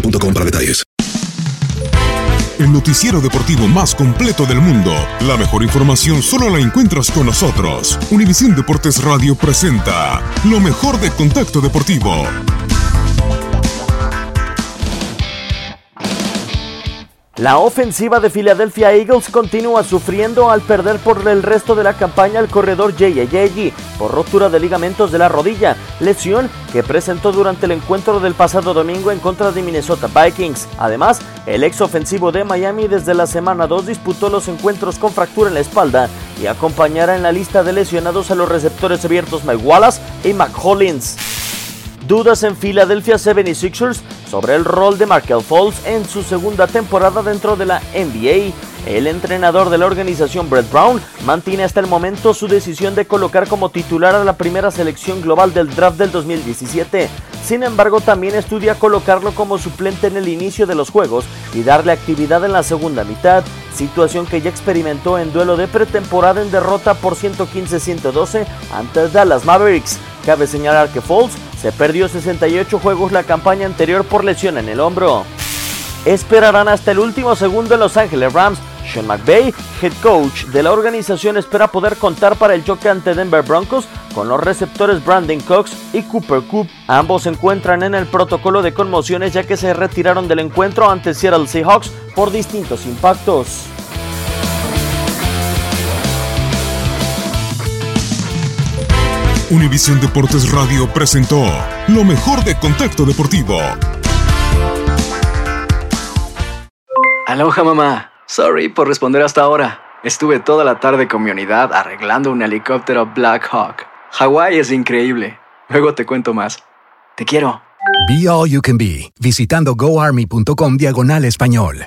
para detalles. El noticiero deportivo más completo del mundo. La mejor información solo la encuentras con nosotros. Univisión Deportes Radio presenta lo mejor de Contacto Deportivo. La ofensiva de Philadelphia Eagles continúa sufriendo al perder por el resto de la campaña al corredor J.A.J. por rotura de ligamentos de la rodilla, lesión que presentó durante el encuentro del pasado domingo en contra de Minnesota Vikings. Además, el ex ofensivo de Miami desde la semana 2 disputó los encuentros con fractura en la espalda y acompañará en la lista de lesionados a los receptores abiertos Mike Wallace y Mac Hollins. Dudas en Philadelphia 76ers sobre el rol de Markel Falls en su segunda temporada dentro de la NBA. El entrenador de la organización, Brett Brown, mantiene hasta el momento su decisión de colocar como titular a la primera selección global del draft del 2017. Sin embargo, también estudia colocarlo como suplente en el inicio de los juegos y darle actividad en la segunda mitad, situación que ya experimentó en duelo de pretemporada en derrota por 115-112 ante Dallas Mavericks. Cabe señalar que Falls se perdió 68 juegos la campaña anterior por lesión en el hombro. Esperarán hasta el último segundo en Los Ángeles Rams. Sean McVay, head coach de la organización, espera poder contar para el choque ante Denver Broncos con los receptores Brandon Cox y Cooper Coop. Ambos se encuentran en el protocolo de conmociones ya que se retiraron del encuentro ante Seattle Seahawks por distintos impactos. Univisión Deportes Radio presentó lo mejor de Contacto Deportivo. Aloha mamá. Sorry por responder hasta ahora. Estuve toda la tarde con mi unidad arreglando un helicóptero Black Hawk. Hawái es increíble. Luego te cuento más. Te quiero. Be All You Can Be, visitando goarmy.com diagonal español.